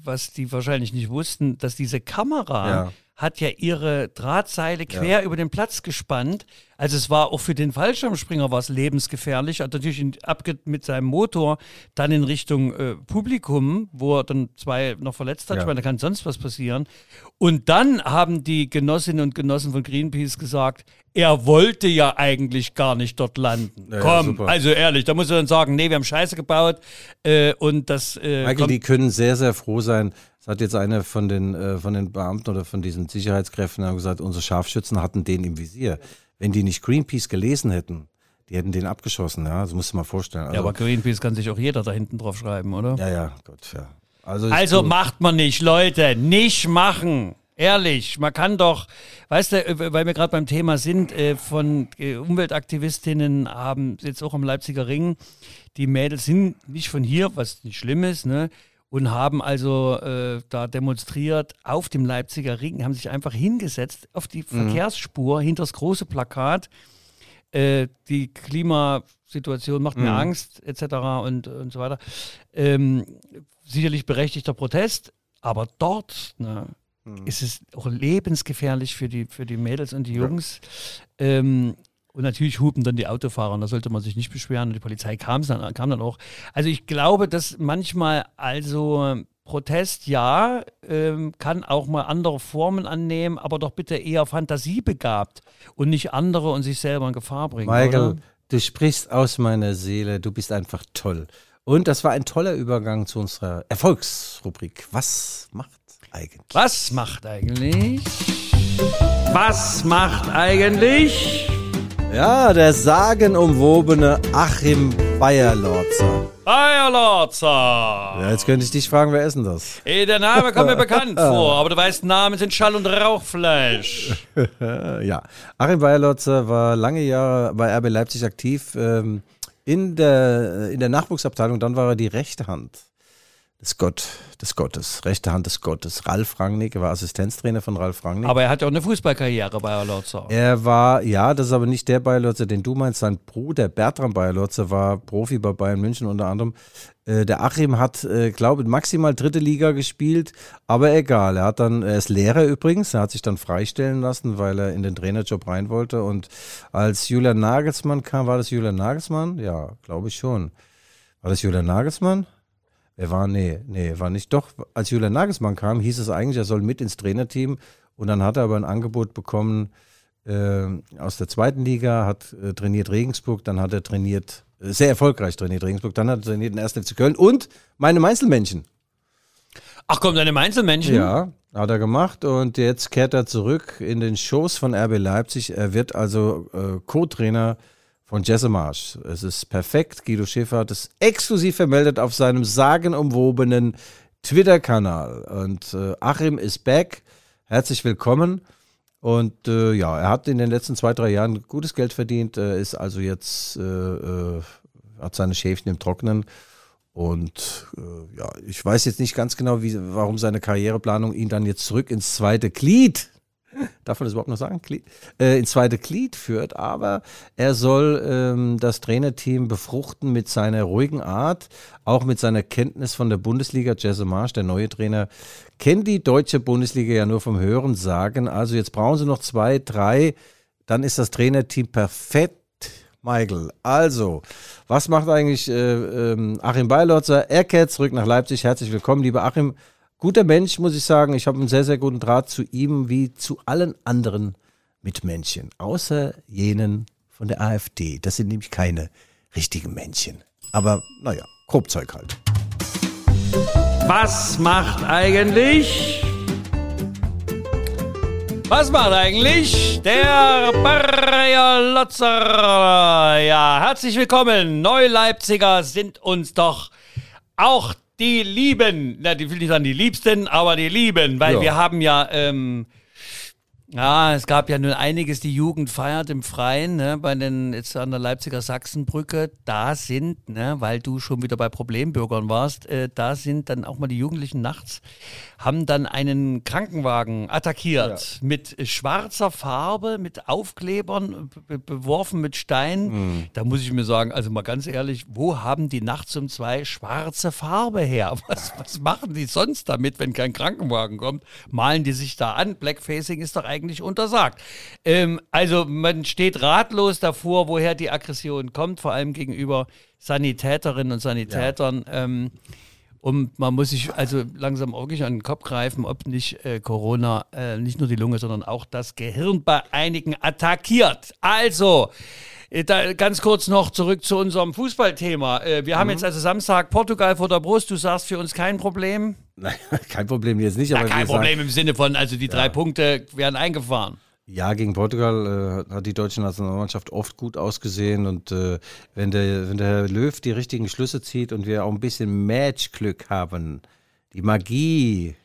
was die wahrscheinlich nicht wussten, dass diese Kamera Ja. Hat ja ihre Drahtseile quer über den Platz gespannt. Also es war auch für den Fallschirmspringer was lebensgefährlich. Hat natürlich in, mit seinem Motor dann in Richtung äh, Publikum, wo er dann zwei noch verletzt hat. Ja. Ich meine, da kann sonst was passieren. Und dann haben die Genossinnen und Genossen von Greenpeace gesagt, er wollte ja eigentlich gar nicht dort landen. Ja, ja, Komm, super. also ehrlich, da muss er dann sagen, nee, wir haben Scheiße gebaut äh, und das äh, Michael, kommt die können sehr, sehr froh sein. Es hat jetzt einer von den, äh, von den Beamten oder von diesen Sicherheitskräften haben gesagt, unsere Scharfschützen hatten den im Visier. Wenn die nicht Greenpeace gelesen hätten, die hätten den abgeschossen, ja. Das musst du mal vorstellen. Also, Ja, aber Greenpeace kann sich auch jeder da hinten drauf schreiben, oder? ja, ja, Gott, ja. Also, Also macht man nicht, Leute. Nicht machen. Ehrlich, man kann doch, weißt du, äh, weil wir gerade beim Thema sind, äh, von äh, Umweltaktivistinnen haben jetzt auch am Leipziger Ring, die Mädels sind nicht von hier, was nicht schlimm ist, ne? Und haben also äh, da demonstriert auf dem Leipziger Ring, haben sich einfach hingesetzt auf die Verkehrsspur hinter das große Plakat. Äh, die Klimasituation macht mir Angst, etc. Und, und so weiter. Ähm, sicherlich berechtigter Protest, aber dort ne, ist es auch lebensgefährlich für die, für die Mädels und die Jungs. Ähm, und natürlich hupen dann die Autofahrer und da sollte man sich nicht beschweren. Und die Polizei kam dann, kam dann auch. Also ich glaube, dass manchmal also Protest ja ähm, kann auch mal andere Formen annehmen, aber doch bitte eher fantasiebegabt und nicht andere und sich selber in Gefahr bringen. Michael, oder? du sprichst aus meiner Seele, du bist einfach toll. Und das war ein toller Übergang zu unserer Erfolgsrubrik. Was macht eigentlich? Was macht eigentlich? Was macht eigentlich? Ja, der sagenumwobene Achim Bayerlorzer. Bayerlotzer! Ja, jetzt könnte ich dich fragen, wer ist denn das? Ey, der Name kommt mir bekannt vor, aber du weißt, Namen sind Schall- und Rauchfleisch. Ja, Achim Bayerlotzer war lange Jahre bei RB Leipzig aktiv ähm, in, der, in der Nachwuchsabteilung. Dann war er die rechte Hand des Gott, des Gottes, rechte Hand des Gottes. Ralf Rangnick, er war Assistenztrainer von Ralf Rangnick. Aber er hat ja auch eine Fußballkarriere, Bayerlotzer. Er war, ja, das ist aber nicht der Bayerlotzer, den du meinst. Sein Bruder Bertram Bayerlotzer war Profi bei Bayern München unter anderem. Äh, der Achim hat, äh, glaube ich, maximal dritte Liga gespielt, aber egal. Er hat dann, er ist Lehrer übrigens, er hat sich dann freistellen lassen, weil er in den Trainerjob rein wollte. Und als Julian Nagelsmann kam, war das Julian Nagelsmann? Ja, glaube ich schon. War das Julian Nagelsmann? Er war, nee, nee, war nicht. Doch, als Julian Nagelsmann kam, hieß es eigentlich, er soll mit ins Trainerteam. Und dann hat er aber ein Angebot bekommen äh, aus der zweiten Liga, hat äh, trainiert Regensburg, dann hat er trainiert, äh, sehr erfolgreich trainiert Regensburg, dann hat er trainiert in 1. FC Köln und meine Meinzelmännchen. Ach komm, deine Einzelmännchen? Ja, hat er gemacht und jetzt kehrt er zurück in den Shows von RB Leipzig. Er wird also äh, Co-Trainer von Jesse Marsch. Es ist perfekt. Guido Schäfer hat es exklusiv vermeldet auf seinem sagenumwobenen Twitter-Kanal. Und äh, Achim ist back. Herzlich willkommen. Und äh, ja, er hat in den letzten zwei, drei Jahren gutes Geld verdient, äh, ist also jetzt, äh, äh, hat seine Schäfchen im Trocknen. Und äh, ja, ich weiß jetzt nicht ganz genau, wie, warum seine Karriereplanung ihn dann jetzt zurück ins zweite Glied darf man das überhaupt noch sagen, Glied, äh, ins zweite Glied führt, aber er soll ähm, das Trainerteam befruchten mit seiner ruhigen Art, auch mit seiner Kenntnis von der Bundesliga. Jesse Marsch, der neue Trainer, kennt die deutsche Bundesliga ja nur vom Hören sagen. Also jetzt brauchen sie noch zwei, drei, dann ist das Trainerteam perfekt. Michael, also, was macht eigentlich äh, ähm, Achim Beilotzer? Er kehrt zurück nach Leipzig. Herzlich willkommen, lieber Achim guter Mensch, muss ich sagen. Ich habe einen sehr, sehr guten Draht zu ihm wie zu allen anderen Mitmenschen, außer jenen von der AfD. Das sind nämlich keine richtigen Männchen. Aber naja, Grobzeug halt. Was macht eigentlich? Was macht eigentlich der Bayer Lotzer? Ja, herzlich willkommen. Neuleipziger sind uns doch auch die Lieben, na, die will nicht sagen die Liebsten, aber die Lieben, weil Ja. wir haben ja, ähm, ja, es gab ja nun einiges, die Jugend feiert im Freien, ne, bei den, jetzt an der Leipziger Sachsenbrücke, da sind, ne, weil du schon wieder bei Problembürgern warst, äh, da sind dann auch mal die Jugendlichen nachts, haben dann einen Krankenwagen attackiert mit schwarzer Farbe, mit Aufklebern, be beworfen mit Steinen. Da muss ich mir sagen, also mal ganz ehrlich, wo haben die nachts um zwei schwarze Farbe her? Was, was machen die sonst damit, wenn kein Krankenwagen kommt? Malen die sich da an? Blackfacing ist doch eigentlich untersagt. Ähm, also man steht ratlos davor, woher die Aggression kommt, vor allem gegenüber Sanitäterinnen und Sanitätern. Ähm, und man muss sich also langsam wirklich an den Kopf greifen, ob nicht äh, Corona äh, nicht nur die Lunge, sondern auch das Gehirn bei einigen attackiert. Also, da, ganz kurz noch zurück zu unserem Fußballthema. Äh, wir haben Mhm. jetzt also Samstag Portugal vor der Brust. Du sagst für uns kein Problem. Nein, kein Problem jetzt nicht. Ja, aber kein wir sagen- Problem im Sinne von, also die drei Punkte werden eingefahren. Ja, gegen Portugal äh, hat die deutsche Nationalmannschaft oft gut ausgesehen und äh, wenn, der, wenn der Herr Löw die richtigen Schlüsse zieht und wir auch ein bisschen Matchglück haben, die Magie,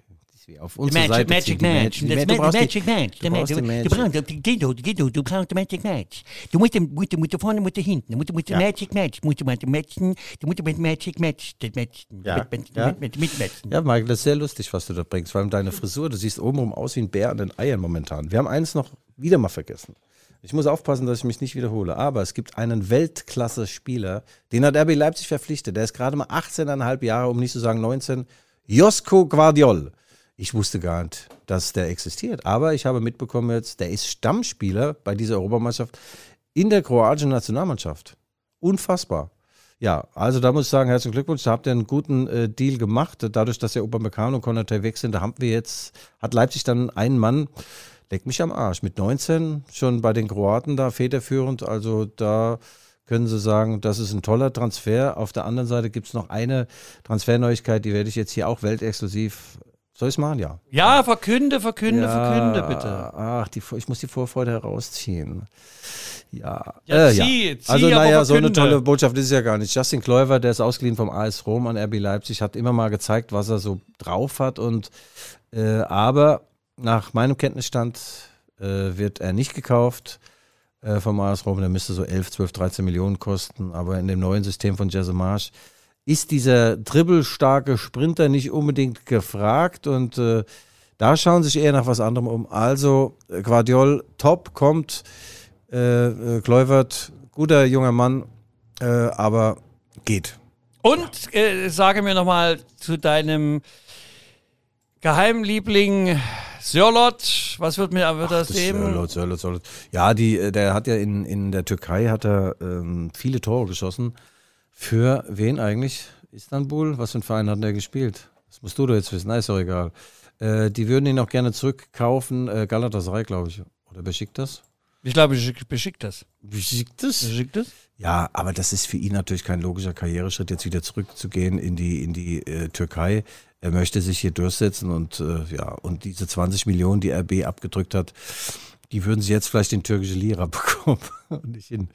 wir auf unsere Seite Magic zieht, die Match. die Das Ma- Ma- du brauchst Magic die, Match. Du brauchst Du Magic. brauchst, Guido, Guido, du brauchst Magic Match. Du musst, musst, musst vorne, musst hinten. Du musst, musst Ja. Magic Match. Du musst mit matchen. Du musst mit Magic Match. Das matchen. Ja. Mit, Ja. mit, mit, mit matchen. Ja, Michael, das ist sehr lustig, was du da bringst. Vor allem deine Frisur, du siehst obenrum aus wie ein Bär an den Eiern momentan. Wir haben eins noch wieder mal vergessen. Ich muss aufpassen, dass ich mich nicht wiederhole. Aber es gibt einen Weltklasse-Spieler, den hat RB Leipzig verpflichtet. Der ist gerade mal 18,5 Jahre, um nicht zu sagen 19. Josko Guardiol. Ich wusste gar nicht, dass der existiert. Aber ich habe mitbekommen jetzt, der ist Stammspieler bei dieser Europameisterschaft in der kroatischen Nationalmannschaft. Unfassbar. Ja, also da muss ich sagen, herzlichen Glückwunsch, da habt ihr einen guten äh, Deal gemacht. Dadurch, dass ja Upamecano und Konate weg sind, da haben wir jetzt, hat Leipzig dann einen Mann, leck mich am Arsch, mit 19 schon bei den Kroaten da federführend. Also da können sie sagen, das ist ein toller Transfer. Auf der anderen Seite gibt es noch eine Transferneuigkeit, die werde ich jetzt hier auch weltexklusiv, soll ich es machen? Ja. Ja, verkünde, verkünde, verkünde bitte. Ach, die, ich muss die Vorfreude herausziehen. Ja. Ja, äh, zieh, zieh, also, naja, so eine tolle Botschaft ist es ja gar nicht. Justin Kluivert, der ist ausgeliehen vom AS Rom an RB Leipzig, hat immer mal gezeigt, was er so drauf hat. Und, äh, aber nach meinem Kenntnisstand äh, wird er nicht gekauft äh, vom AS Rom. Der müsste so 11, 12, 13 Millionen kosten. Aber in dem neuen System von Jesse Marsch ist dieser dribbelstarke Sprinter nicht unbedingt gefragt und äh, da schauen sich eher nach was anderem um. Also äh, Guardiol top kommt, äh, äh, Kluivert guter junger Mann, äh, aber geht. Und äh, sage mir nochmal zu deinem Geheimliebling Sörlot, was wird mir wird das Das eben? Sörloth, Sörloth, Sörloth. Ja, die, äh, der hat ja in, in der Türkei hat er ähm, viele Tore geschossen. Für wen eigentlich? Istanbul? Was für ein Verein hat der gespielt? Das musst du doch jetzt wissen. Na, ist doch egal. Äh, die würden ihn auch gerne zurückkaufen. Äh, Galatasaray, glaube ich. Oder Besiktas? Ich glaube, beschickt das. Besiktas? Beschickt das? Ja, aber das ist für ihn natürlich kein logischer Karriereschritt, jetzt wieder zurückzugehen in die, in die äh, Türkei. er möchte sich hier durchsetzen und äh, ja, und diese 20 Millionen, die RB abgedrückt hat, die würden sie jetzt vielleicht in türkische Lira bekommen und nicht in,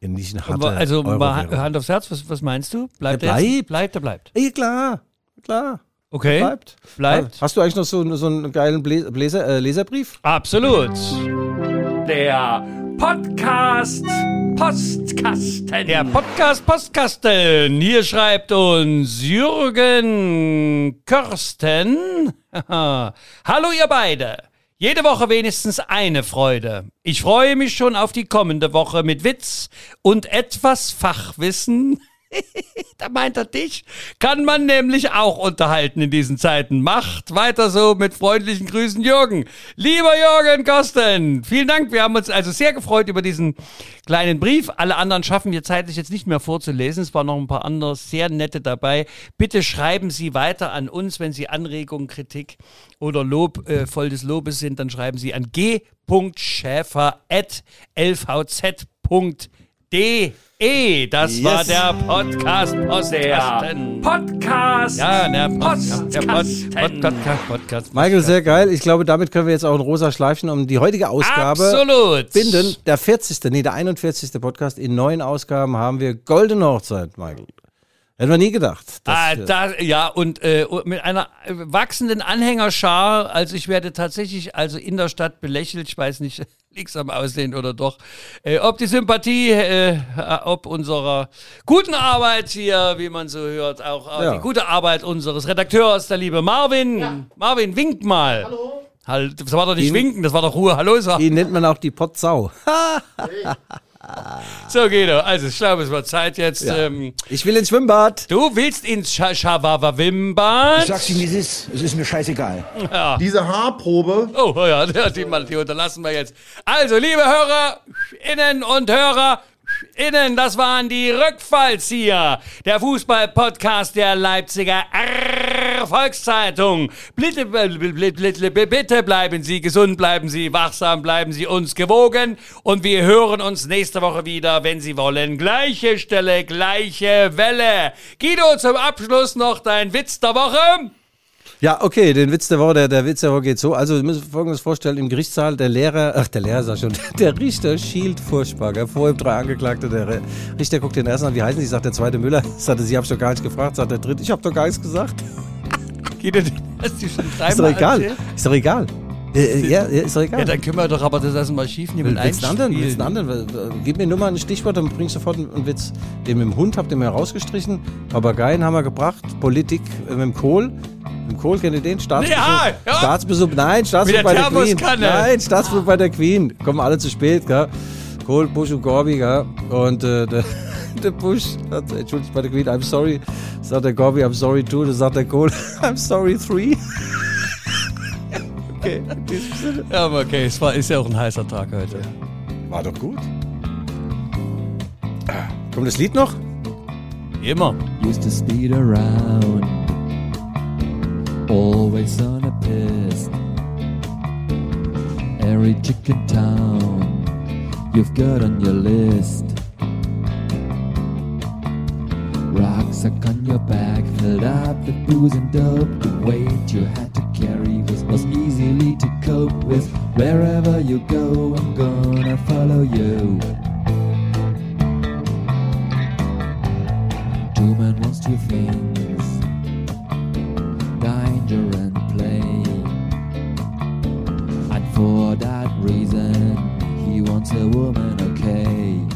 in nicht in harte Also mal. Hand aufs Herz, was, was meinst du? Bleibt Der er jetzt? bleibt. Bleibt, er bleibt. Ja, klar, klar. Okay. Bleibt. Bleibt. Hast du eigentlich noch so, so einen geilen Blä- Bläser, äh, Leserbrief? Absolut. Der Podcast Postkasten. Der Podcast Postkasten. Hier schreibt uns Jürgen Körsten. Hallo ihr beide. Jede Woche wenigstens eine Freude. Ich freue mich schon auf die kommende Woche mit Witz und etwas Fachwissen. da meint er dich. Kann man nämlich auch unterhalten in diesen Zeiten. Macht weiter so mit freundlichen Grüßen, Jürgen. Lieber Jürgen Kosten, vielen Dank. Wir haben uns also sehr gefreut über diesen kleinen Brief. Alle anderen schaffen wir zeitlich jetzt nicht mehr vorzulesen. Es waren noch ein paar andere sehr nette dabei. Bitte schreiben Sie weiter an uns, wenn Sie Anregungen, Kritik oder Lob äh, voll des Lobes sind. Dann schreiben Sie an g.schäfer.lvz.de. Das war Yes. der Podcast Postkasten. Podcast. Ja, der, Pod, Postkasten. der Pod, Podcast, Podcast. Michael, sehr geil. Ich glaube, damit können wir jetzt auch ein rosa Schleifchen um die heutige Ausgabe Absolut. binden. Der 40. Nee, der 41. Podcast. In neun Ausgaben haben wir Goldene Hochzeit, Michael. Hätten wir nie gedacht. Ah, da, ja, und äh, mit einer wachsenden Anhängerschar, also ich werde tatsächlich also in der Stadt belächelt, ich weiß nicht, liegt's am Aussehen oder doch, äh, ob die Sympathie, äh, ob unserer guten Arbeit hier, wie man so hört, auch äh, Ja. die gute Arbeit unseres Redakteurs, der liebe Marvin. Marvin, wink mal. Hallo. Halt, das war doch nicht Ihn- winken, das war doch Ruhe. Hallo sagen. Die nennt man auch die Potsau. So, Guido, also ich glaube, es wird Zeit jetzt. Ähm, Ich will ins Schwimmbad. du willst ins Scha Schawawa Wimbad. Sag's ihm, wie es ist. Es ist mir scheißegal. Diese Haarprobe Oh ja, die, die, die unterlassen wir jetzt. Also, liebe HörerInnen und HörerInnen, das waren die Rückfallzieher. Der Fußball-Podcast der Leipziger Volkszeitung. Bitte, bitte, bleiben Sie gesund, bleiben Sie wachsam, bleiben Sie uns gewogen. Und wir hören uns nächste Woche wieder, wenn Sie wollen. Gleiche Stelle, gleiche Welle. Guido, zum Abschluss noch dein Witz der Woche. Ja, okay, den Witz der Woche, der, der Witz der Woche geht so. Also, wir müssen Folgendes vorstellen: Im Gerichtssaal, der Lehrer, ach, der Lehrer sag schon, der Richter schielt furchtbar. Gell? Vor ihm drei Angeklagte. Der Richter guckt den ersten an, wie heißen sie? Sagt der zweite Müller. Sagte, sie hab's doch gar nicht gefragt. Sagt der dritte, ich hab doch gar nichts gesagt. Guido, hast du schon dreimal Ist doch egal. erzählt? Ist doch egal. Äh, äh, ja, ja, ist doch egal. Ja, dann können wir doch aber das erstmal schief nehmen Willst du einen anderen? Willst einen anderen? Gib mir nur mal ein Stichwort, dann bring ich sofort einen Witz. Den mit dem Hund habt ihr mir rausgestrichen. Papageien haben wir gebracht. Politik äh, mit dem Kohl. Mit dem Kohl, kennt ihr den? Staatsbesuch. Ja, ja. Staatsbesuch, nein, Staatsbesuch der bei der Queen. Nein, Staatsbesuch bei der Queen. Kommen alle zu spät, gell? Kohl, Bush und Gorby, gell? Und äh, der, der Bush hat, entschuldigt bei der Queen, I'm sorry. Sagt der Gorby, I'm sorry too. Dann sagt der Kohl, I'm sorry three. okay, in diesem Sinne. Ja, aber okay, es war, ist ja auch ein heißer Tag heute. War doch gut. Kommt das Lied noch? Immer. used to speed around, always on a piss. Every chicken town you've got on your list. Rucksack on your back, filled up with booze and dope. The weight you had to carry was, was easily to cope with. Wherever you go, I'm gonna follow you. Two men wants two things danger and play. And for that reason, he wants a woman, okay.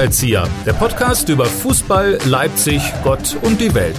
Drüberzieher, der Podcast über Fußball, Leipzig, Gott und die Welt.